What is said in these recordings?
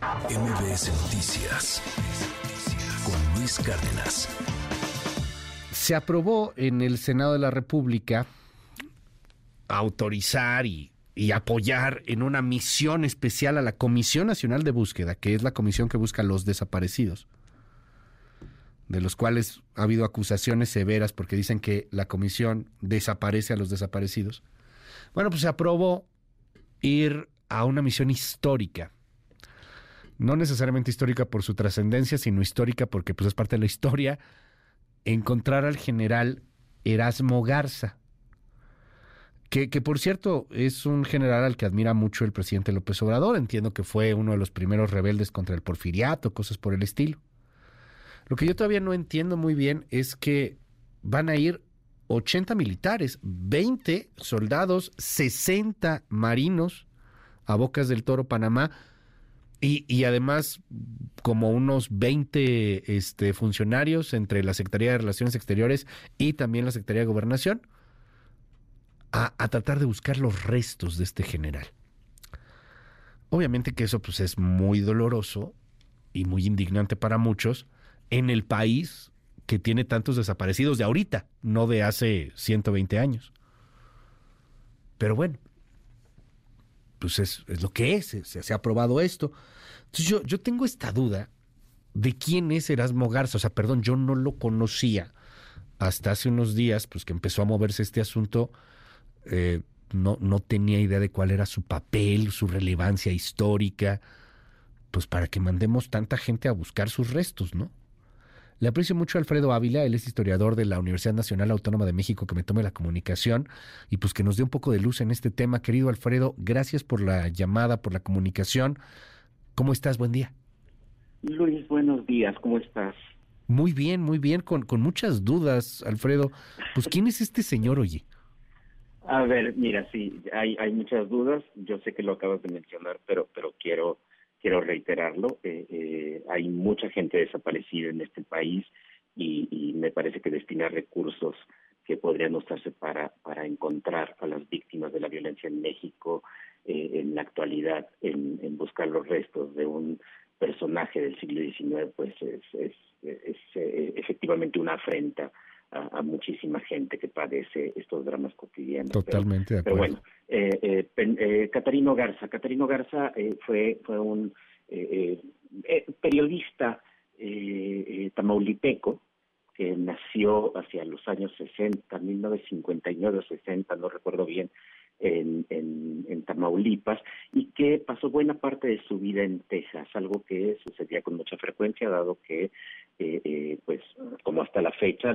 MBS Noticias con Luis Cárdenas. Se aprobó en el Senado de la República autorizar y, y, apoyar en una misión especial a la Comisión Nacional de Búsqueda, que es la comisión que busca a los desaparecidos, de los cuales ha habido acusaciones severas porque dicen que la comisión desaparece a los desaparecidos. Bueno, pues se aprobó ir a una misión histórica. No necesariamente histórica por su trascendencia, sino histórica porque pues, es parte de la historia. Encontrar al general Erasmo Garza, que, que, por cierto es un general al que admira mucho el presidente López Obrador. Entiendo que fue uno de los primeros rebeldes contra el porfiriato, cosas por el estilo. Lo que yo todavía no entiendo muy bien es que van a ir 80 militares, 20 soldados, 60 marinos a Bocas del Toro, Panamá, y, además como unos 20 este, funcionarios entre la Secretaría de Relaciones Exteriores y también la Secretaría de Gobernación a, a tratar de buscar los restos de este general. Obviamente que eso pues, es muy doloroso y muy indignante para muchos en el país que tiene tantos desaparecidos de ahorita, no de hace 120 años. Pero bueno, pues es, es lo que es, se, se, ha aprobado esto. Entonces yo, yo tengo esta duda de quién es Erasmo Garza, o sea, perdón, yo no lo conocía hasta hace unos días, pues que empezó a moverse este asunto, eh, no, no tenía idea de cuál era su papel, su relevancia histórica, pues para que mandemos tanta gente a buscar sus restos, ¿no? Le aprecio mucho a Alfredo Ávila, él es historiador de la Universidad Nacional Autónoma de México, que me tome la comunicación y pues que nos dé un poco de luz en este tema. Querido Alfredo, gracias por la llamada, por la comunicación. ¿Cómo estás? Buen día. Luis, buenos días, ¿cómo estás? Muy bien, muy bien, con, con muchas dudas, Alfredo. Pues, ¿quién es este señor, oye? A ver, mira, sí, hay, hay muchas dudas. Yo sé que lo acabas de mencionar, pero, pero quiero quiero reiterarlo, eh, eh, hay mucha gente desaparecida en este país y, y, me parece que destinar recursos que podrían usarse para, para encontrar a las víctimas de la violencia en México eh, en la actualidad, en, en, buscar los restos de un personaje del siglo XIX, pues es, es, es, es eh, efectivamente una afrenta a, a, muchísima gente que padece estos dramas cotidianos. Totalmente pero, de acuerdo. Pero bueno, Catarino Garza. Catarino Garza fue, fue un periodista tamaulipeco que nació hacia los años 60, 1959 o 60, no recuerdo bien, en, en, en, Tamaulipas y que pasó buena parte de su vida en Texas, algo que sucedía con mucha frecuencia, dado que, eh, eh, pues, como hasta la fecha,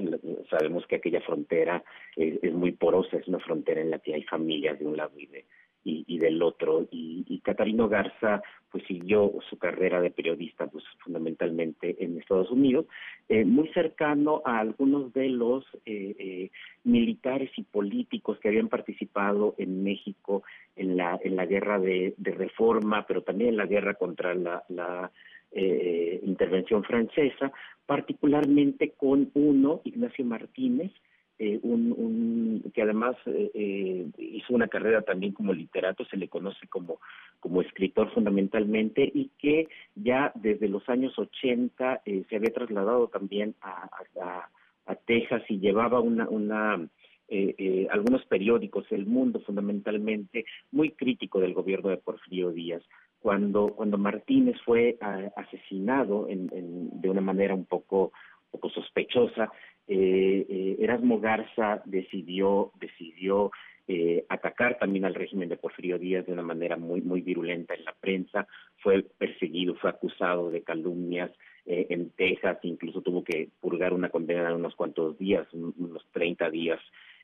sabemos que aquella frontera es, es, muy porosa, es una frontera en la que hay familias de un lado y de, y, y del otro. Y, Catarino Garza pues siguió su carrera de periodista pues fundamentalmente en Estados Unidos, eh, muy cercano a algunos de los eh, eh, militares y políticos que habían participado en México en la guerra de, de reforma, pero también en la guerra contra la, la intervención francesa, particularmente con uno, Ignacio Martínez, eh, un, un, que además eh, hizo una carrera también como literato, se le conoce como, como escritor fundamentalmente y que ya desde los años 80 eh, se había trasladado también a, a, a Texas y llevaba una, una eh, algunos periódicos, El Mundo fundamentalmente, muy crítico del gobierno de Porfirio Díaz. Cuando, cuando Martínez fue asesinado en, en, de una manera un poco, poco sospechosa, eh, eh, Erasmo Garza decidió, decidió eh, atacar también al régimen de Porfirio Díaz de una manera muy, muy virulenta en la prensa, fue perseguido, fue acusado de calumnias eh, en Texas, incluso tuvo que purgar una condena de unos cuantos días, unos 30 días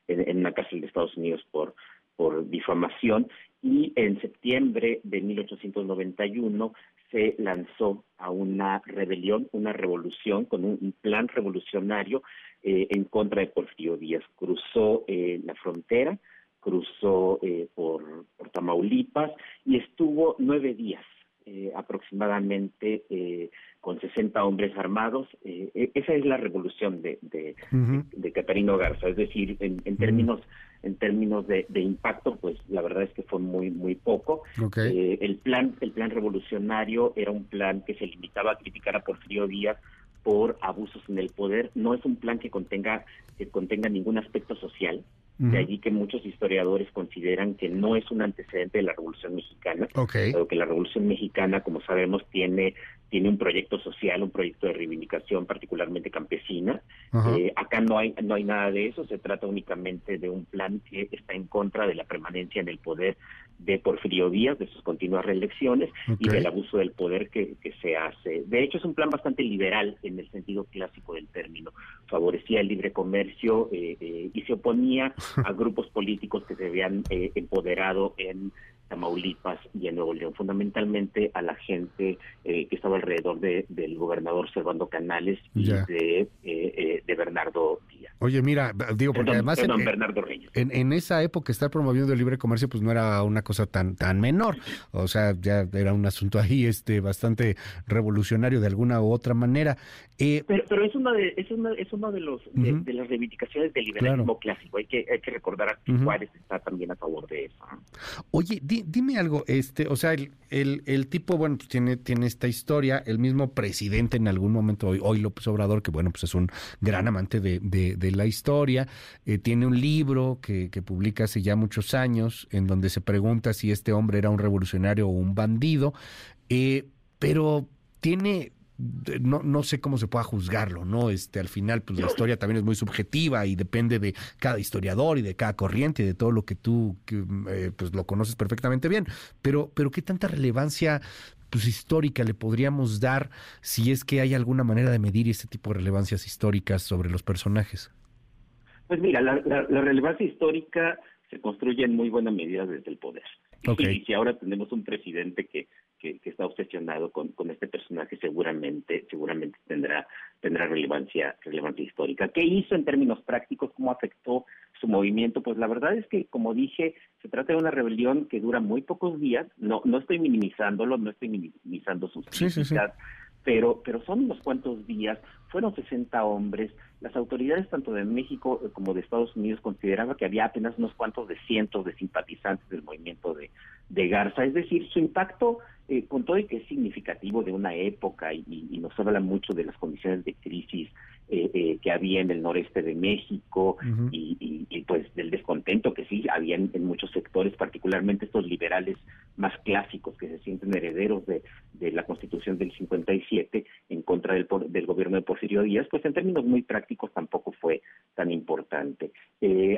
en, en una cárcel de Estados Unidos por, por difamación y en septiembre de 1891 se lanzó a una rebelión, una revolución con un plan revolucionario eh, en contra de Porfirio Díaz. Cruzó eh, la frontera, cruzó eh, por, por, Tamaulipas y estuvo nueve días eh, aproximadamente eh, con 60 hombres armados. Eh, esa es la revolución de, de, Catarino Garza, es decir, en, términos en términos de, impacto, pues la verdad es que fue muy muy poco. el plan el plan revolucionario era un plan que se limitaba a criticar a Porfirio Díaz por abusos en el poder. No es un plan que contenga que contenga ningún aspecto social. De allí que muchos historiadores consideran que no es un antecedente de la Revolución Mexicana, pero que la Revolución Mexicana, como sabemos, tiene tiene un proyecto social, un proyecto de reivindicación particularmente campesina. Eh, acá no hay no hay nada de eso, se trata únicamente de un plan que está en contra de la permanencia en el poder de Porfirio Díaz, de sus continuas reelecciones y del abuso del poder que, que, se hace. De hecho, es un plan bastante liberal en el sentido clásico del término. Favorecía el libre comercio eh, eh, y se oponía a grupos políticos que se habían eh, empoderado en Tamaulipas y en Nuevo León, fundamentalmente a la gente eh, que estaba alrededor de, del gobernador Servando Canales y de, eh, eh, de Bernardo Díaz. Oye, mira, digo, porque además en, Bernardo En, en, esa época estar promoviendo el libre comercio pues no era una cosa tan tan menor, o sea, ya era un asunto ahí este bastante revolucionario de alguna u otra manera. Pero, pero es una de es una, es uno de los de, las reivindicaciones del liberalismo clásico. Hay que hay que recordar que Juárez está también a favor de eso. Oye, dime algo, este, o sea, el, el, tipo, bueno, pues tiene, tiene esta historia, el mismo presidente en algún momento, hoy, hoy López Obrador, que bueno, pues es un gran amante de, de, la historia, eh, tiene un libro que, que publica hace ya muchos años, en donde se pregunta si este hombre era un revolucionario o un bandido, eh, pero tiene no, no sé cómo se pueda juzgarlo, ¿no? Este, al final, pues la historia también es muy subjetiva y depende de cada historiador y de cada corriente y de todo lo que tú, eh, pues lo conoces perfectamente bien. Pero, pero ¿qué tanta relevancia pues, histórica le podríamos dar si es que hay alguna manera de medir este tipo de relevancias históricas sobre los personajes? Pues mira, la, relevancia histórica se construye en muy buena medida desde el poder. Y si ahora tenemos un presidente que que, está obsesionado con, con, este personaje seguramente seguramente tendrá tendrá relevancia relevancia histórica. ¿Qué hizo en términos prácticos? ¿Cómo afectó su movimiento? Pues la verdad es que, como dije, se trata de una rebelión que dura muy pocos días. No no estoy minimizándolo, no estoy minimizando sus sí, pero pero son unos cuantos días. Fueron 60 hombres. Las autoridades tanto de México como de Estados Unidos consideraban que había apenas unos cuantos de cientos de simpatizantes del movimiento de, de Garza. Es decir, su impacto eh, con todo y que es significativo de una época y, nos habla mucho de las condiciones de crisis eh, eh, que había en el noreste de México y, pues del descontento que sí había en, muchos sectores, particularmente estos liberales más clásicos que se sienten herederos de, la constitución del 57 en contra del, del gobierno de Porfirio Díaz, pues en términos muy prácticos tampoco fue tan importante.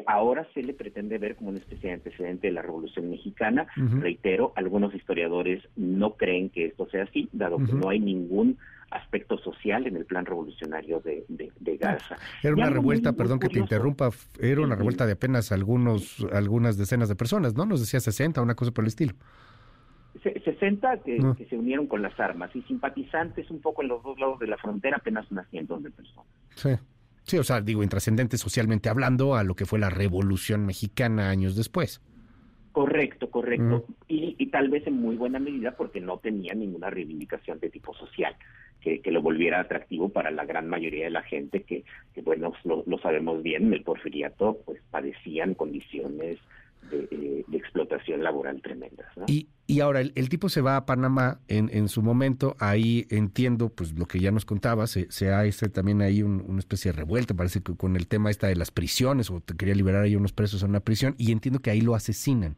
ahora se le pretende ver como una especie de antecedente de la Revolución Mexicana. Reitero, algunos historiadores no creen que esto sea así, dado que no hay ningún aspecto social en el plan revolucionario de, de, Gaza. Era una revuelta, perdón que te interrumpa, era una revuelta de apenas algunos, algunas decenas de personas, ¿no? Nos decía 60, una cosa por el estilo. 60 que, que, se unieron con las armas y simpatizantes un poco en los dos lados de la frontera, apenas unas cientos de personas. Sí. Sí, o sea, digo, intrascendente socialmente hablando a lo que fue la revolución mexicana años después. Correcto, correcto. y, y, tal vez en muy buena medida porque no tenía ninguna reivindicación de tipo social que, que lo volviera atractivo para la gran mayoría de la gente que, que bueno, lo, lo, sabemos bien, en el porfiriato pues padecían condiciones de, eh, explotación laboral tremendas. Y, y ahora el, tipo se va a Panamá en, en su momento, ahí entiendo pues lo que ya nos contaba, se, se ha este, también ahí una especie de revuelta, parece que con el tema esta de las prisiones, o te quería liberar ahí unos presos en una prisión, y entiendo que ahí lo asesinan.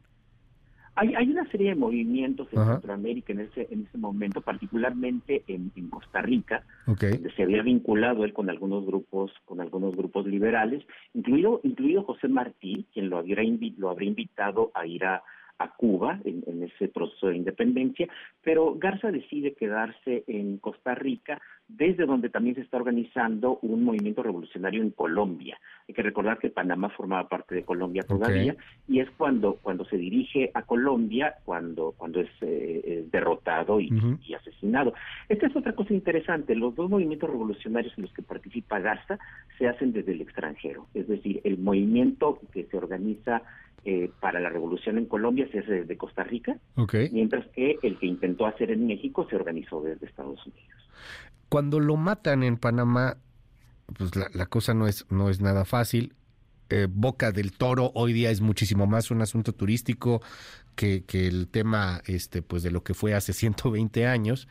Hay, hay una serie de movimientos en Centroamérica en ese, en ese momento, particularmente en, Costa Rica, donde se había vinculado él con algunos grupos, con algunos grupos liberales, incluido, incluido José Martí, quien lo habría, lo habría invitado a ir a, a Cuba en, ese proceso de independencia, pero Garza decide quedarse en Costa Rica, desde donde también se está organizando un movimiento revolucionario en Colombia. Hay que recordar que Panamá formaba parte de Colombia todavía, y es cuando, cuando se dirige a Colombia, cuando, cuando es, eh, derrotado y, y, asesinado. Esta es otra cosa interesante, los dos movimientos revolucionarios en los que participa Garza se hacen desde el extranjero, es decir, el movimiento que se organiza eh, para la revolución en Colombia se hace desde Costa Rica, okay. mientras que el que intentó hacer en México se organizó desde Estados Unidos. Cuando lo matan en Panamá, pues la, la cosa no es, no es nada fácil. Eh, Boca del Toro hoy día es muchísimo más un asunto turístico que, que el tema este pues de lo que fue hace 120 años.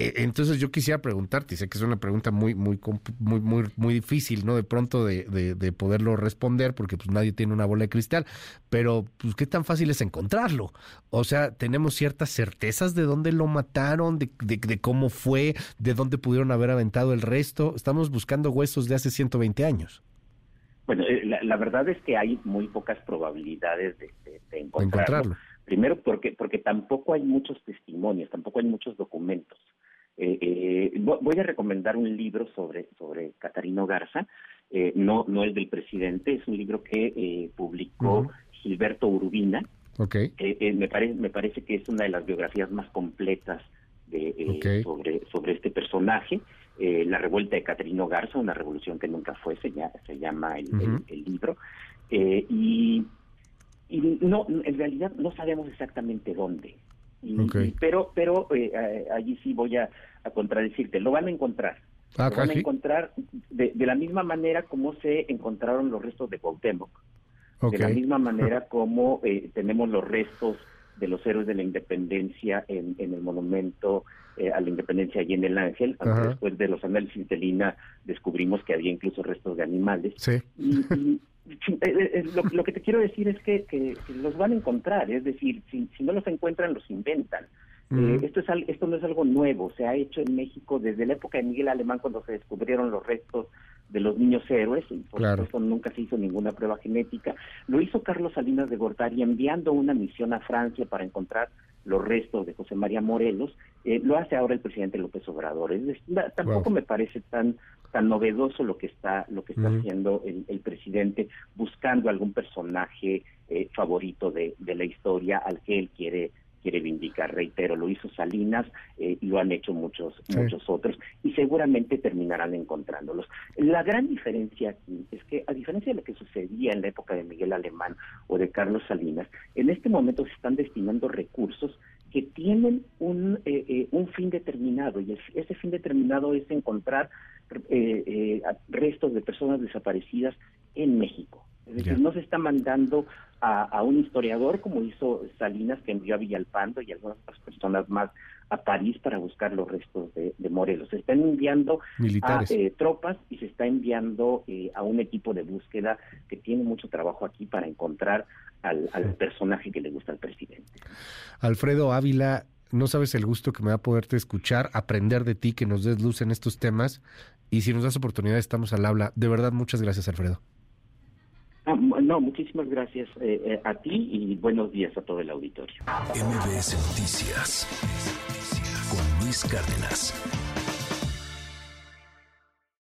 Eh, entonces yo quisiera preguntarte, sé que es una pregunta muy, muy, muy, muy, muy difícil, ¿no? De pronto de, de, de, poderlo responder, porque pues nadie tiene una bola de cristal, pero pues qué tan fácil es encontrarlo. O sea, tenemos ciertas certezas de dónde lo mataron, de, de, de cómo fue, de dónde pudieron haber aventado el resto. Estamos buscando huesos de hace 120 años. Bueno, eh, la, la, verdad es que hay muy pocas probabilidades de, de, de encontrarlo. encontrarlo. Primero porque, porque tampoco hay muchos testimonios, tampoco hay muchos documentos. Eh, eh, voy a recomendar un libro sobre, sobre Catarino Garza, eh, no, no es del presidente, es un libro que eh, publicó uh -huh. Gilberto Urbina. Okay. me, pare, me parece que es una de las biografías más completas de, okay. sobre, sobre este personaje. La revuelta de Caterino Garza, una revolución que nunca fue, se, llama, se llama el, uh -huh. el, el libro. Y, y no, en realidad no sabemos exactamente dónde. Y, okay. y, pero pero eh, allí sí voy a, a, contradecirte, lo van a encontrar. Ah, lo van a encontrar de, de, la misma manera como se encontraron los restos de Cuauhtémoc. Okay. De la misma manera como eh, tenemos los restos de los héroes de la independencia en, en el monumento eh, a la independencia allí en el Ángel, aunque después de los análisis de Lina descubrimos que había incluso restos de animales. Sí. Y, y, lo, lo, que te quiero decir es que, que, que, los van a encontrar, es decir, si, si no los encuentran, los inventan. Uh -huh. eh, esto, es, esto no es algo nuevo, se ha hecho en México desde la época de Miguel Alemán cuando se descubrieron los restos de los niños héroes, y por claro. supuesto nunca se hizo ninguna prueba genética. Lo hizo Carlos Salinas de Gortari enviando una misión a Francia para encontrar los restos de José María Morelos, eh, lo hace ahora el presidente López Obrador. Es decir, tampoco wow. me parece tan tan novedoso lo que está lo que está haciendo el, el, presidente buscando algún personaje eh, favorito de, de, la historia al que él quiere quiere vindicar reitero lo hizo Salinas eh, y lo han hecho muchos sí. muchos otros y seguramente terminarán encontrándolos la gran diferencia aquí es que a diferencia de lo que sucedía en la época de Miguel Alemán o de Carlos Salinas en este momento se están destinando recursos que tienen un, eh, eh, un fin determinado y ese fin determinado es encontrar eh, restos de personas desaparecidas en México. Es decir, yeah. no se está mandando a, a, un historiador como hizo Salinas, que envió a Villalpando y algunas otras personas más a París para buscar los restos de, de Morelos. Se están enviando Militares. a eh, tropas y se está enviando eh, a un equipo de búsqueda que tiene mucho trabajo aquí para encontrar al, al personaje que le gusta al presidente. Alfredo Ávila, no sabes el gusto que me va a poderte escuchar, aprender de ti, que nos des luz en estos temas. Y si nos das oportunidad, estamos al habla. De verdad, muchas gracias, Alfredo. No, muchísimas gracias eh, eh, a ti y buenos días a todo el auditorio. MBS Noticias con Luis Cárdenas.